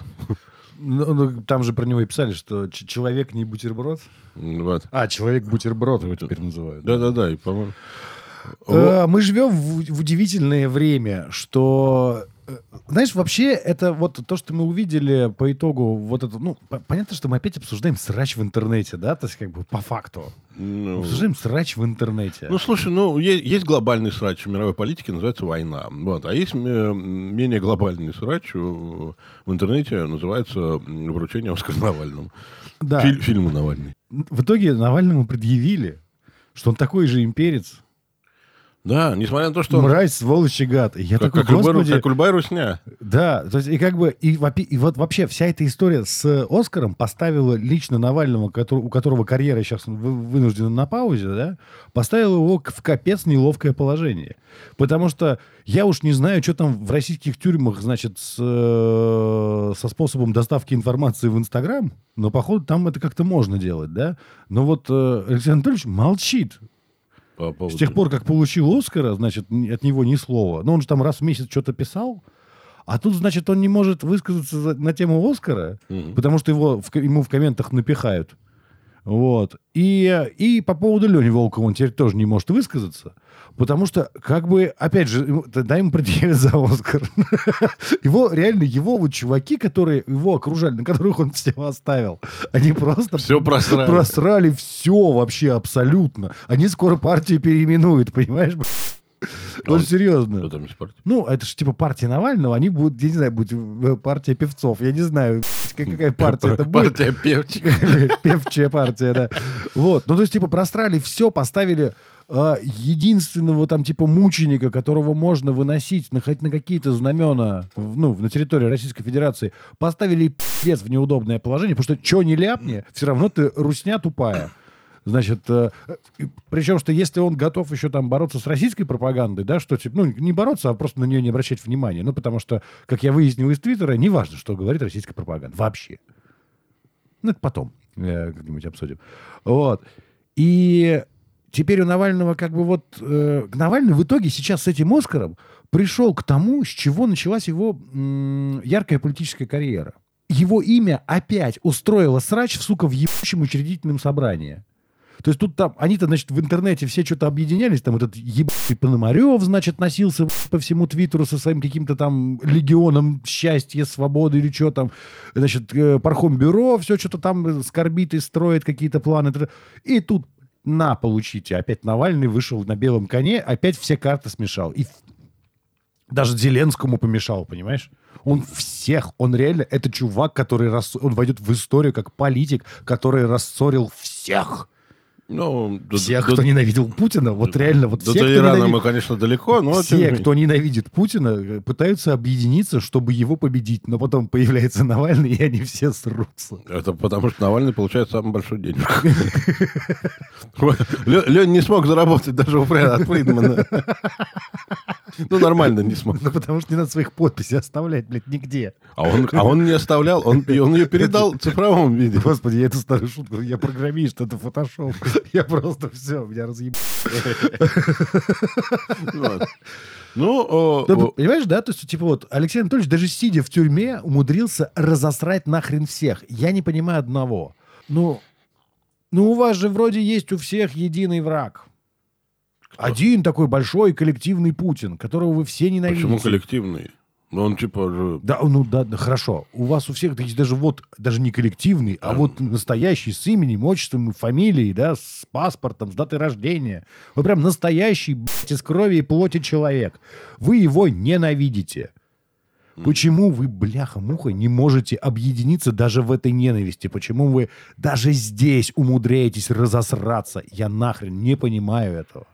Ну, ну, там же про него и писали, что человек не бутерброд. Вот. А, человек бутерброд его теперь называют. Да-да-да, и, по-моему... Э, Мы живем в, в удивительное время, что... Знаешь, вообще, это вот то, что мы увидели по итогу, вот это, ну, по- понятно, что мы опять обсуждаем срач в интернете, да, то есть как бы по факту. Ну, Обсуждаем срач в интернете. Ну, слушай, ну, е- есть, глобальный срач в мировой политике, называется война. Вот. А есть э, менее глобальный срач в интернете, называется вручение Оскара Навальному. да. Филь- фильму Навальный. В итоге Навальному предъявили, что он такой же имперец, Да, несмотря на то, что он мразь, сволочь и гад. Я как, такой, как, господи, как любая русня. Да, то есть и как бы и, и вот вообще вся эта история с Оскаром поставила лично Навального, у которого карьера сейчас вы- вынуждена на паузе, да, поставила его в капец неловкое положение, потому что я уж не знаю, что там в российских тюрьмах, значит, с, э, со способом доставки информации в Инстаграм, но походу там это как-то можно делать, да. Но вот э, Алексей Анатольевич молчит По с поводу... тех пор, как получил Оскара, значит, от него ни слова. Но он же там раз в месяц что-то писал. А тут, значит, он не может высказаться за- на тему Оскара, Мгм. потому что его в, ему в комментах напихают. Вот. И, и по поводу Лени Волкова он теперь тоже не может высказаться, потому что, как бы, опять же, тогда ему предъявят за Оскар. Его, реально, его вот чуваки, которые его окружали, на которых он все оставил, они просто... Всё просрали. Просрали все вообще абсолютно. Они скоро партию переименуют, понимаешь? Ну, серьезно. Что там партия? Ну, это же типа партия Навального, они будут, я не знаю, будет э, партия певцов. Я не знаю, как- какая партия это будет. Партия певчих. Певчая партия, да. Вот. Ну, то есть, типа, просрали все, поставили а, единственного там, типа, мученика, которого можно выносить на, хоть на какие-то знамена, ну, на территории Российской Федерации, поставили пиздец в неудобное положение, потому что что не ляпни, все равно ты русня тупая. Значит, э, причем, что если он готов еще там бороться с российской пропагандой, да, что, типа, ну, не бороться, а просто на нее не обращать внимания. Ну, потому что, как я выяснил из Твиттера, неважно, что говорит российская пропаганда. Вообще. Ну, это потом э, как-нибудь обсудим. Вот. И теперь у Навального как бы вот... э, Навальный в итоге сейчас с этим Оскаром пришел к тому, с чего началась его м, яркая политическая карьера. Его имя опять устроило срач, сука, в ебучем учредительном собрании. То есть тут там, они-то, значит, в интернете все что-то объединялись, там этот ебаный Пономарев, значит, носился по всему Твиттеру со своим каким-то там легионом счастья, свободы или что там, значит, э, Пархомбюро все что-то там скорбит и строит какие-то планы. И тут на, получите, опять Навальный вышел на белом коне, опять все карты смешал. И даже Зеленскому помешал, понимаешь? Он всех, он реально, это чувак, который, рас- он войдет в историю как политик, который рассорил всех. Ну, до- Всех, до- кто ненавидел Путина, вот реально, вот До все, кто, Ирана ненавидит- мы, конечно, далеко, но... тем все, менее. кто ненавидит Путина, э, пытаются объединиться, чтобы его победить. Но потом появляется Навальный, и они все срутся. Это потому, что Навальный получает самый большой денег. Лен не смог заработать даже у от Фридмана. Ну, нормально не смог. Ну, потому что не надо своих подписей оставлять, блядь, нигде. А он, а он не оставлял, он, он ее передал в цифровом виде. Господи, я эту старую шутку, я программист, это фотошоп. Я просто все, меня разъебал. Ну, о, понимаешь, да? То есть, типа вот, Алексей Анатольевич, даже сидя в тюрьме, умудрился разосрать нахрен всех. Я не понимаю одного. Ну, ну у вас же вроде есть у всех единый враг. Один такой большой коллективный Путин, которого вы все ненавидите. почему коллективный? Ну, он типа же... Да, ну да, да, хорошо. У вас у всех есть даже вот, даже не коллективный, а вот настоящий с именем, отчеством и фамилией, да, с паспортом, с датой рождения. Вот прям настоящий, блядь, из крови и плоти человек. Вы его ненавидите. Почему вы, бляха-муха, не можете объединиться даже в этой ненависти? Почему вы даже здесь умудряетесь разосраться? Я нахрен не понимаю этого.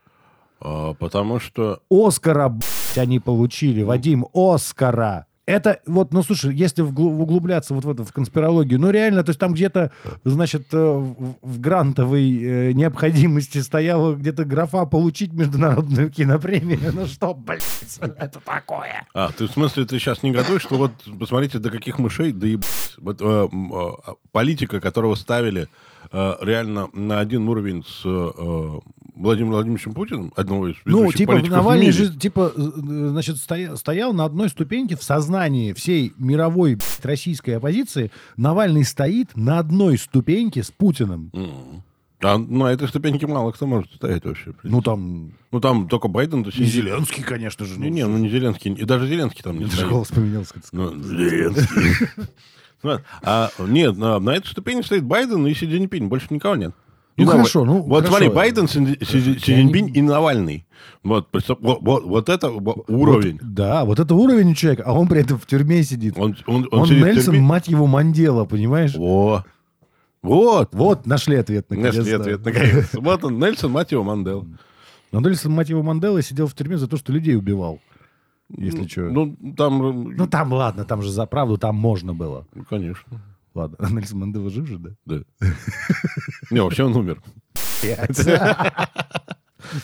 А, потому что... Оскара, блядь, они получили, Вадим, Оскара. Это вот, ну слушай, если углубляться вот в это, в конспирологию, ну реально, то есть там где-то, значит, э, в, грантовой э, необходимости стояла где-то графа получить международную кинопремию. Ну что, блядь, это такое? А, ты в смысле, ты сейчас не готовишь, что вот, посмотрите, до каких мышей, да ебать. Вот э, э, политика, которого ставили э, реально на один уровень с э, Владимиром Владимировичем Путиным, одного из Ну, типа, политиков в Навальный мире. же, типа, э, э, значит, стоя- стоял на одной ступеньке в сознании всей мировой блядь, российской оппозиции. Навальный стоит на одной ступеньке с Путиным. М. А на этой ступеньке мало кто может стоять вообще. Ну, там, Ну, там только Байден, то и Зеленский, конечно же. Не, не, ну не Зеленский, и даже Зеленский там не Даже стоит. голос поменялся. как Ну, Зеленский. Ну, А, нет, на, на этой ступени стоит Байден и Си Цзиньпинь, больше никого нет. И Ну, Нав- хорошо, ну, Вот хорошо. смотри, Байден, Си, Си- Си Цзиньпинь и Навальный. Вот, вот, вот, это уровень. Вот, да, вот это уровень у человека, а он при этом в тюрьме сидит. Он, Он, он, он, сидит Нельсон, мать его, Мандела, понимаешь? Во. Вот. Вот, нашли ответ. наконец, Нашли ответ, наконец. Вот он, Нельсон, мать его, Мандел. Но Нельсон, мать его, Мандела сидел в тюрьме за то, что людей убивал. Если что. Ну, Ну, там, там, ладно, там же за правду, там можно было. ну, конечно. Ладно, Нельсон Мандела жив же, да? Да. Не, вообще он умер.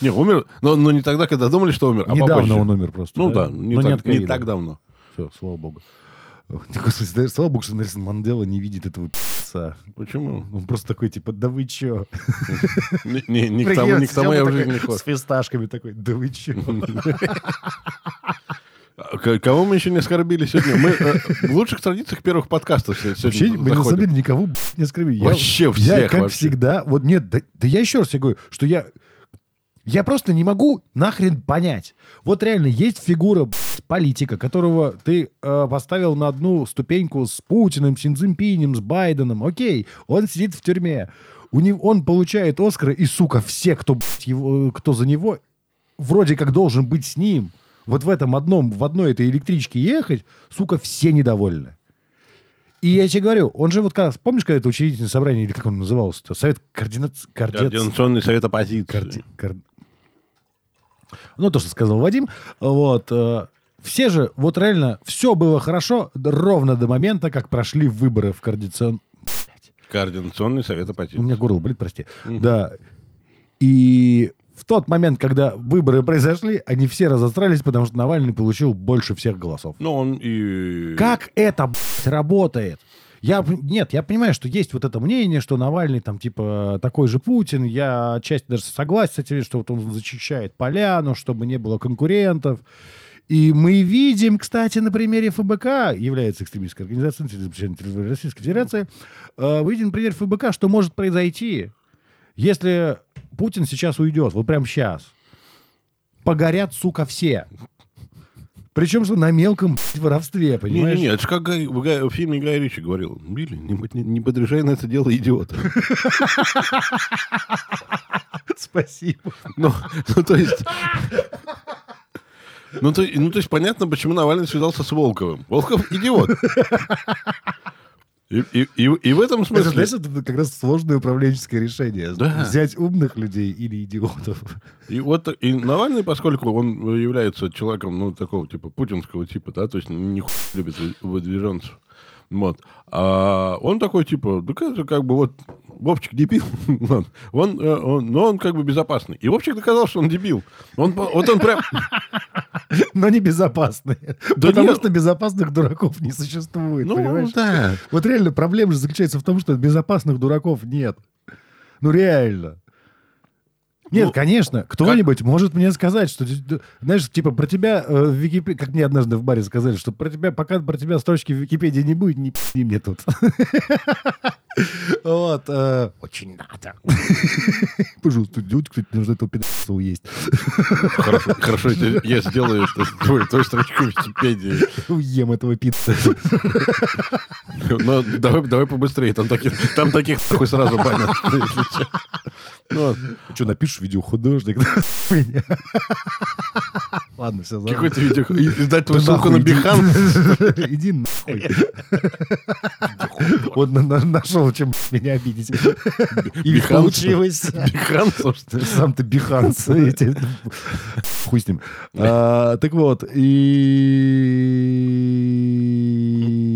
Не, умер, но, но не тогда, когда думали, что умер, а попозже. Недавно он умер просто. Ну да, не, Но так, не ковида. так давно. Все, слава богу. Господи, да, слава богу, что Нельсон Мандела не видит этого пи***ца. Почему? Он просто такой, типа, да вы чё? Не, не, не к тому, не я в жизни не С хож. фисташками такой, да вы чё? Кого мы еще не оскорбили сегодня? Мы э, в лучших традициях первых подкастов Вообще, мы заходим. деле никого не оскорбили. Я- Вообще Я, всех как вообще. всегда, вот нет, да, да я еще раз тебе говорю, что я, я просто не могу нахрен понять. Вот реально есть фигура блядь, политика, которого ты э, поставил на одну ступеньку с Путиным, с Цзиньпинем, с Байденом. Окей, он сидит в тюрьме. У него, он получает Оскара, и, сука, все, кто, блядь, его, кто за него, вроде как должен быть с ним. Вот в этом одном, в одной этой электричке ехать, сука, все недовольны. И я тебе говорю, он же вот как раз, помнишь, когда это учредительное собрание, или как он назывался-то? Совет координации... Координационный совет оппозиции. Коорди- коор- Ну, то, что сказал Вадим. Вот. э, Все же, вот реально, все было хорошо ровно до момента, как прошли выборы в координацион... Координационный совет У оппозиции. меня горло болит, прости. Да. И в тот момент, когда выборы произошли, они все разострались, потому что Навальный получил больше всех голосов. Ну, он и... Как это, блядь, работает? Я, нет, я понимаю, что есть вот это мнение, что Навальный там типа такой же Путин. Я отчасти даже согласен с этим, что вот он зачищает поляну, чтобы не было конкурентов. И мы видим, кстати, на примере ФБК, является экстремистской организацией, территорией Российской Федерации, э, видим на примере ФБК, что может произойти, если Путин сейчас уйдет, вот прямо сейчас. Погорят, сука, все. Причем, что на мелком воровстве, понимаешь? Не-не-не, это же как Гай- в, Гай- в фильме Гая Ричи говорил. Билли, не, не, не подряжай на это дело идиота. Спасибо. Ну, ну, то есть... Ну то, ну, то есть понятно, почему Навальный связался с Волковым. Волков идиот. И, и, и, и в этом Это, смысле... знаешь, это как раз сложное управленческое решение. Да. Взять умных людей или идиотов. И вот и Навальный, поскольку он является человеком, ну, такого типа путинского типа, да, то есть не хуй любит выдвиженцев. Вот. А он такой, типа, да как, как бы вот Вовчик дебил. Вот. он, э, он, но он как бы безопасный. И Вовчик доказал, что он дебил. Он, вот он прям... Но не безопасные. Да Потому нет. что безопасных дураков не существует, Ну, понимаешь? да. Вот реально проблема же заключается в том, что безопасных дураков нет. Ну реально. Нет, Ну, конечно, кто-нибудь может мне сказать, что, знаешь, типа про тебя э, в Википедии, как мне однажды в баре сказали, что про тебя, пока про тебя строчки в Википедии не будет, не пи мне тут. Вот. э, Очень надо. Пожалуйста, идите, кстати, нужно этого пидораса уесть. Хорошо, хорошо, я я сделаю это, твою, твою строчку в Википедии. Уем этого пидора. Но давай, давай побыстрее, там таких, там таких нахуй сразу банят. Ну. Что, напишешь видеохудожник? Ладно, все, забыл. Какой-то видео, и- издать твою ссылку на. Бихан. Иди нахуй. Вот на- нашел, чем меня обидеть. И получилось. Бихан, собственно. Сам ты Биханс. Хуй с ним. А, Так вот, и...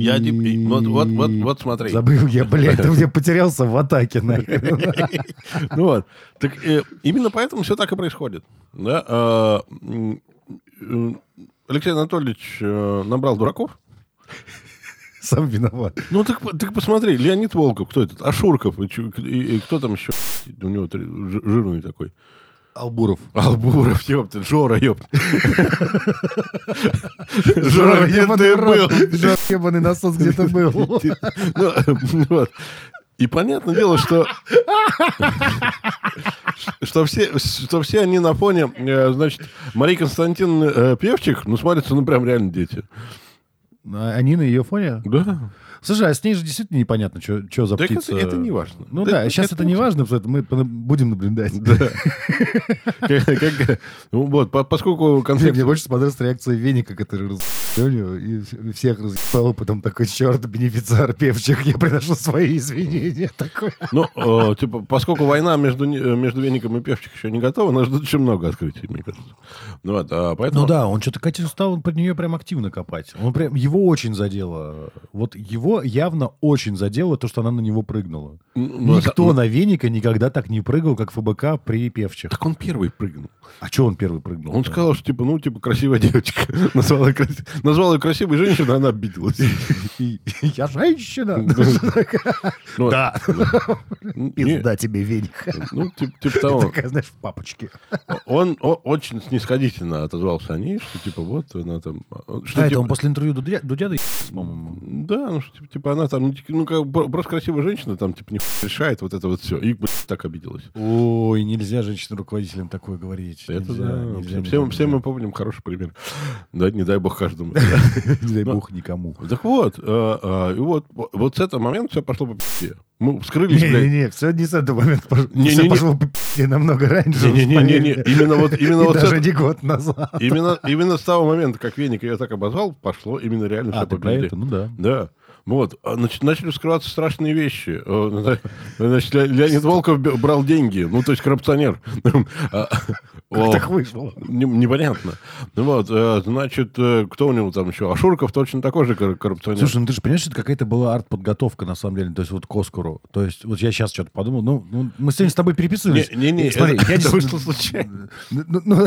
Я не- вот- вот- вот- вот смотри. Забыл я, блядь, мне потерялся в атаке. нахрен. Ну вот. Так э, именно поэтому все так и происходит. Да? а, э, Алексей Анатольевич э, набрал дураков. Сам виноват. Ну так, так посмотри, Леонид Волков, кто этот? Ашурков, и, и- и кто там еще? У него жирный такой. Албуров. Албуров, ёпта, Жора, ёпта. Жора, где ты был? Жора, ебаный насос где-то был. Ну. И понятное дело, что что все, что все они на фоне, э, значит, Марии Константиновны э, Певчих, ну, смотрятся, ну, прям реально дети. Они на ее фоне? Да. Слушай, а с ней же действительно непонятно, что за Так это- птица. это не важно. Ну Да, да, это- сейчас это это не важно, потому что мы будем наблюдать. Да. Ну, Вот, по- поскольку конфликт... мне больше понравилась реакция Веника, который разъебал и вс- всех разъебал, потом такой, черт, бенефициар певчих, я приношу свои извинения. Такой. Ну, э, типа, поскольку война между, между Веником и Певчих еще не готова, нас ждут очень много открытий, мне кажется. Ну, вот, а поэтому... Ну да, он что-то Катю стал под нее прям активно копать. Он прям, его очень задело. Вот его его явно очень задело то, что она на него прыгнула. Ну, Никто ну, на веника никогда так не прыгал, как ФБК при певчих. Так он первый прыгнул. А что он первый прыгнул? Он сказал, что, типа, ну, типа, красивая девочка. Назвал ее, краси- назвал ее красивой женщиной, она обиделась. Я женщина. Ну, Да. Пизда тебе веник. Ну, типа, того. Такая, знаешь, в папочке. Он очень снисходительно отозвался о ней, что, типа, вот она там... А это типа, он после интервью Дудя, по-моему. Да, ну, что, типа, типа, она там, ну, типа, ну, как, просто красивая женщина, там, типа, не решает вот это вот все. И блядь, так обиделась. Ой, нельзя женщинам-руководителям такое говорить. Это Нельзя, да. нельзя, все, нельзя, все нельзя. мы помним хороший пример. Да, не дай бог каждому. Не дай бог никому. Так вот, э, э, и вот, вот с этого момента все пошло по пи***е. Мы вскрылись, блядь. Не-не-не, все не с этого момента пошло. Не-не-не. Все пошло по пи***е намного раньше. Не-не-не, именно вот, именно вот даже не год назад. Именно, именно с того момента, как Веник ее так обозвал, пошло именно реально А, все по это? Ну да. Да. Вот. А, нач- начали вскрываться страшные вещи. Значит, Ле- Леонид Волков брал деньги. Ну, то есть коррупционер. А, о, Так вышло. не- Непонятно. Ну вот, э, значит, э, кто у него там еще? Ашурков точно такой же кор- коррупционер. Слушай, ну ты же понимаешь, что это какая-то была арт-подготовка, на самом деле, то есть вот к Оскару. То есть вот я сейчас что-то подумал, ну, ну, мы сегодня с тобой переписывались. Не-не-не, И смотри, это- я это вышло случайно. Ну, ну,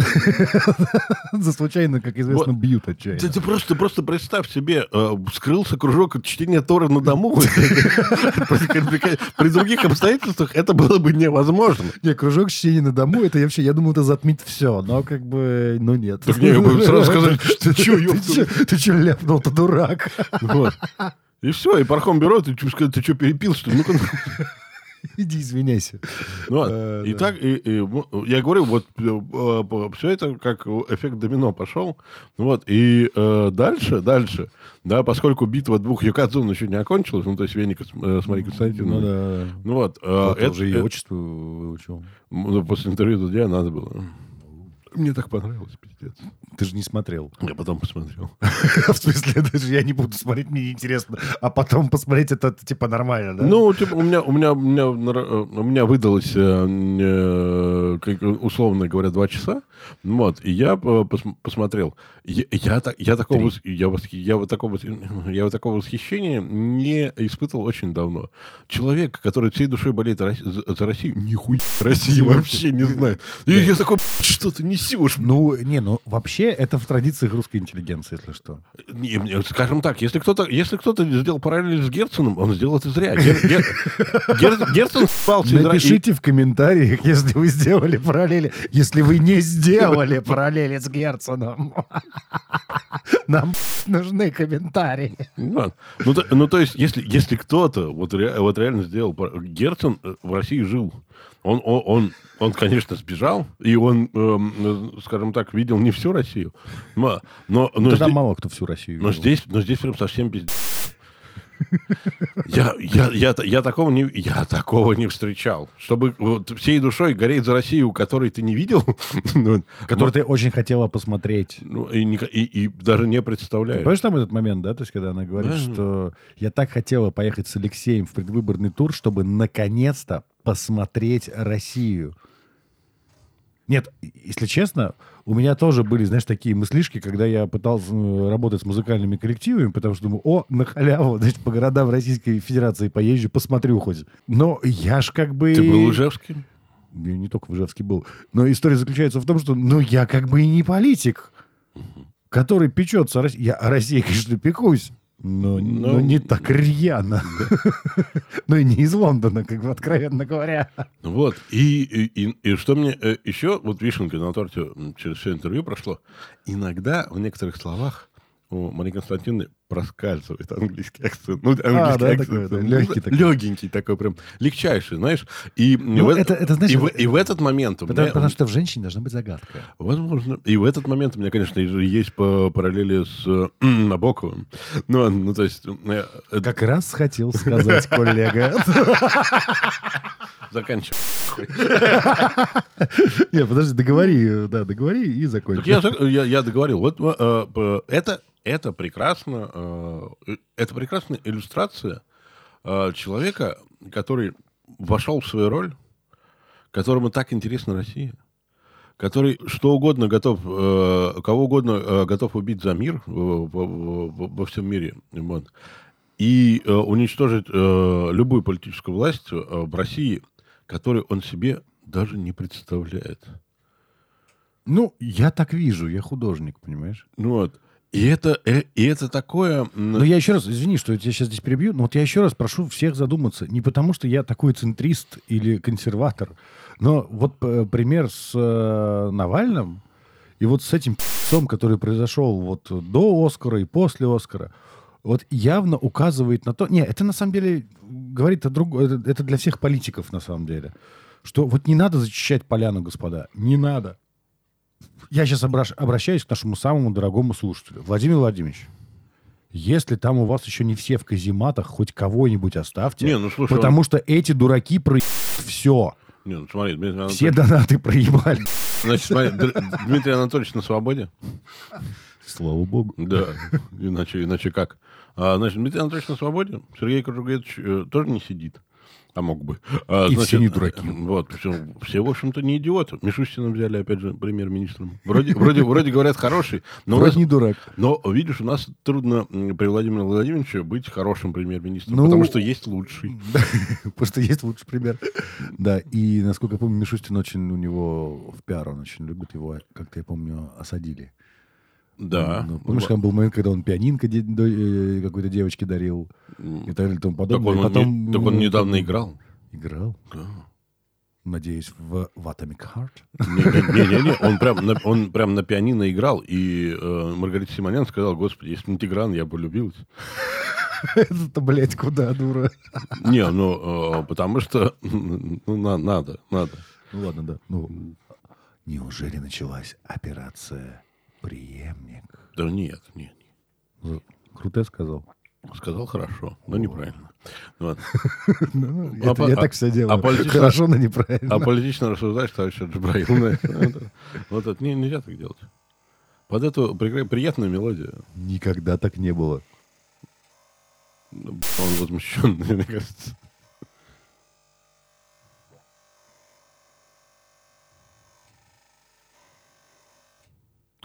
За случайно, как известно, бьют отчаянно. Ты, просто, просто представь себе, э, вскрылся кружок чтения Торы на дому. При других обстоятельствах это было бы невозможно. Не, кружок чтения на дому, это я вообще, я думал, это затмит все, но как бы, ну нет. Так не, вы сразу сказали, ты чё, Ты Ты что ляпнул, ты дурак? И все, и пархом берет, и чё, сказать, ты что, перепил, что ли? Ну-ка, ну. Иди извиняйся. Ну ладно. Э, И да. так, и, и, ну, я говорю, вот все это как эффект домино пошел. Вот, и э, дальше, дальше, да, поскольку битва двух Юкадзун еще не окончилась, ну, то есть Веника с, э, с Марией Константиновной. Ну да. Ну вот, э, Вот это, уже и э, отчество выучил. ну, после интервью Дудя надо было. Мне так понравилось, пиздец. Ты же не смотрел. Я потом посмотрел. В смысле, даже я не буду смотреть, мне неинтересно. А потом посмотреть это, типа нормально, да? Ну, типа, у меня, у меня, у меня, э, у меня выдалось, э, э, условно говоря, два часа. Вот, и я пос- посмотрел. Я, я, так- я такого, вос- я, восхи- я вот такого, вос- я вот такого восхищения не испытывал очень давно. Человек, который всей душой болеет за, Россию, нихуя России вообще не знает. И я такой, что ты несешь? Ну, не, ну вообще это в традициях русской интеллигенции, если что. Скажем так, если кто-то, если кто-то сделал параллель с Герценом, он сделал это зря. Гер- Гер- Гер- Герцен спался Напишите в комментариях, если вы сделали параллели, если вы не сделали параллели с Герценом. Нам нужны комментарии. Ну. Ну, то, ну, то есть, если, если кто-то вот, ре- вот реально сделал... Герцен э, в России жил. Он, он, он, он, конечно, сбежал, и он, эм, э, скажем так, видел не всю Россию. Но, но, но Тогда здесь, мало кто всю Россию но видел. здесь, но здесь прям совсем без... Я, я, я, я, такого не, я такого не встречал. Чтобы вот всей душой гореть за Россию, которой ты не видел, ну, Который ты очень хотела посмотреть. ну, и, не- и- и даже не представляешь. Помнишь там этот момент, да, то есть когда она говорит, Да. что я так хотела поехать с Алексеем в предвыборный тур, чтобы наконец-то посмотреть Россию. Нет, если честно, у меня тоже были, знаешь, такие мыслишки, когда я пытался э, работать с музыкальными коллективами, потому что думаю, о, на халяву, значит, по городам Российской Федерации поезжу, посмотрю хоть. Но я ж как бы... Ты был в Ижевске? Я не только в Ижевске был. Но история заключается в том, что, ну, я как бы и не политик, который печется о России. Я о России, конечно, пекусь, но, но Ну, не так рьяно. Ну, и не из Лондона, как бы, откровенно говоря. Вот. И, и, и- и что мне э, еще, вот вишенка на торте через все интервью прошло, иногда в некоторых словах у Марии Константиновны проскальзывает английский акцент. Ну, английский А, да, акцент. такой, да, легкий такой. Легенький такой прям, легчайший, знаешь. И, Ну, в, это- это, знаешь, и, в, и в этот момент Потому, меня... потому что в женщине должна быть загадка. Возможно. И в этот момент у меня, конечно, есть по параллели с э, Набоковым. Ну, ну, то есть... э, э, Как раз хотел сказать коллега. Заканчиваю. Не, подожди, договори, да, договори и закончи. я, договорил. Вот э, э, это, это прекрасно, это прекрасная иллюстрация э, человека, который вошел в свою роль, которому так интересна Россия, который что угодно готов, э, кого угодно э, готов убить за мир во, всем мире. Вот. и э, уничтожить э, любую политическую власть э, в России, которую он себе даже не представляет. Ну, я так вижу, я художник, понимаешь? Ну вот. И это, э, и это такое... Но я еще раз, извини, что я тебя сейчас здесь перебью, но вот я еще раз прошу всех задуматься. Не потому, что я такой центрист или консерватор, но вот э, пример с э, Навальным и вот с этим пи***цом, который произошел вот до Оскара и после Оскара, вот явно указывает на то... Не, это на самом деле говорит о другом... Это, это для всех политиков на самом деле. Что вот не надо зачищать поляну, господа. Не надо. Я сейчас обращаюсь к нашему самому дорогому слушателю. Владимир Владимирович, если там у вас еще не все в казематах, хоть кого-нибудь оставьте. Не, ну, слушай, потому он- что эти дураки про все. Не, ну смотри, Дмитрий Все Анатольевич, донаты проебали. значит, смотри, Д- Дмитрий Анатольевич на свободе. Слава богу. Да, иначе, иначе как? А, значит, Дмитрий Анатольевич на свободе, Сергей Кожугетович э, тоже не сидит. А мог бы. А, И все не дураки. э, Вот, все, все, в общем-то, не идиоты. Мишустина взяли, опять же, премьер-министром. Вроде, вроде, вроде говорят, хороший. Но, Вроде нас- не дурак. но, видишь, у нас трудно при Владимире Владимировиче быть хорошим премьер-министром, Ну, потому что есть лучший. Потому что есть лучший пример. Да, и, насколько я помню, Мишустин очень у него в пиар, он очень любит его, как-то, я помню, осадили. Да. Ну, помнишь, там был момент, когда он пианинка де- до- э, какой-то девочке дарил и так далее и тому Так подобное. он, И потом, не- так он ну, недавно играл. Играл? Да. Надеюсь, в, в Atomic Heart? Не-не-не, он прям, на, он прям на пианино играл, и э, Маргарита Симонян сказала, господи, если бы не Тигран, я бы влюбилась. Это, блядь, куда, дура? Не, ну, э, потому что, ну, на- надо, надо. Ну ладно, да. Ну, неужели началась операция «Преемник»? Да нет, нет. Ну, Круто сказал. Сказал хорошо, но неправильно. Вот. Ну, А это по- я а- так все делаю. а Хорошо, но неправильно. А политично рассуждаешь, товарищ Джабраил. Вот, это не- нельзя так делать. Под эту приятную мелодию Никогда так не было. он возмущенный, мне кажется.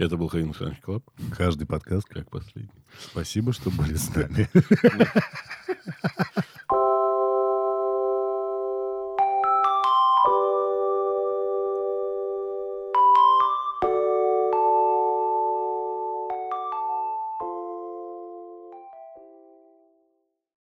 Это был Hyenas Lunch Club, Каждый подкаст. как последний. Спасибо, что были с нами.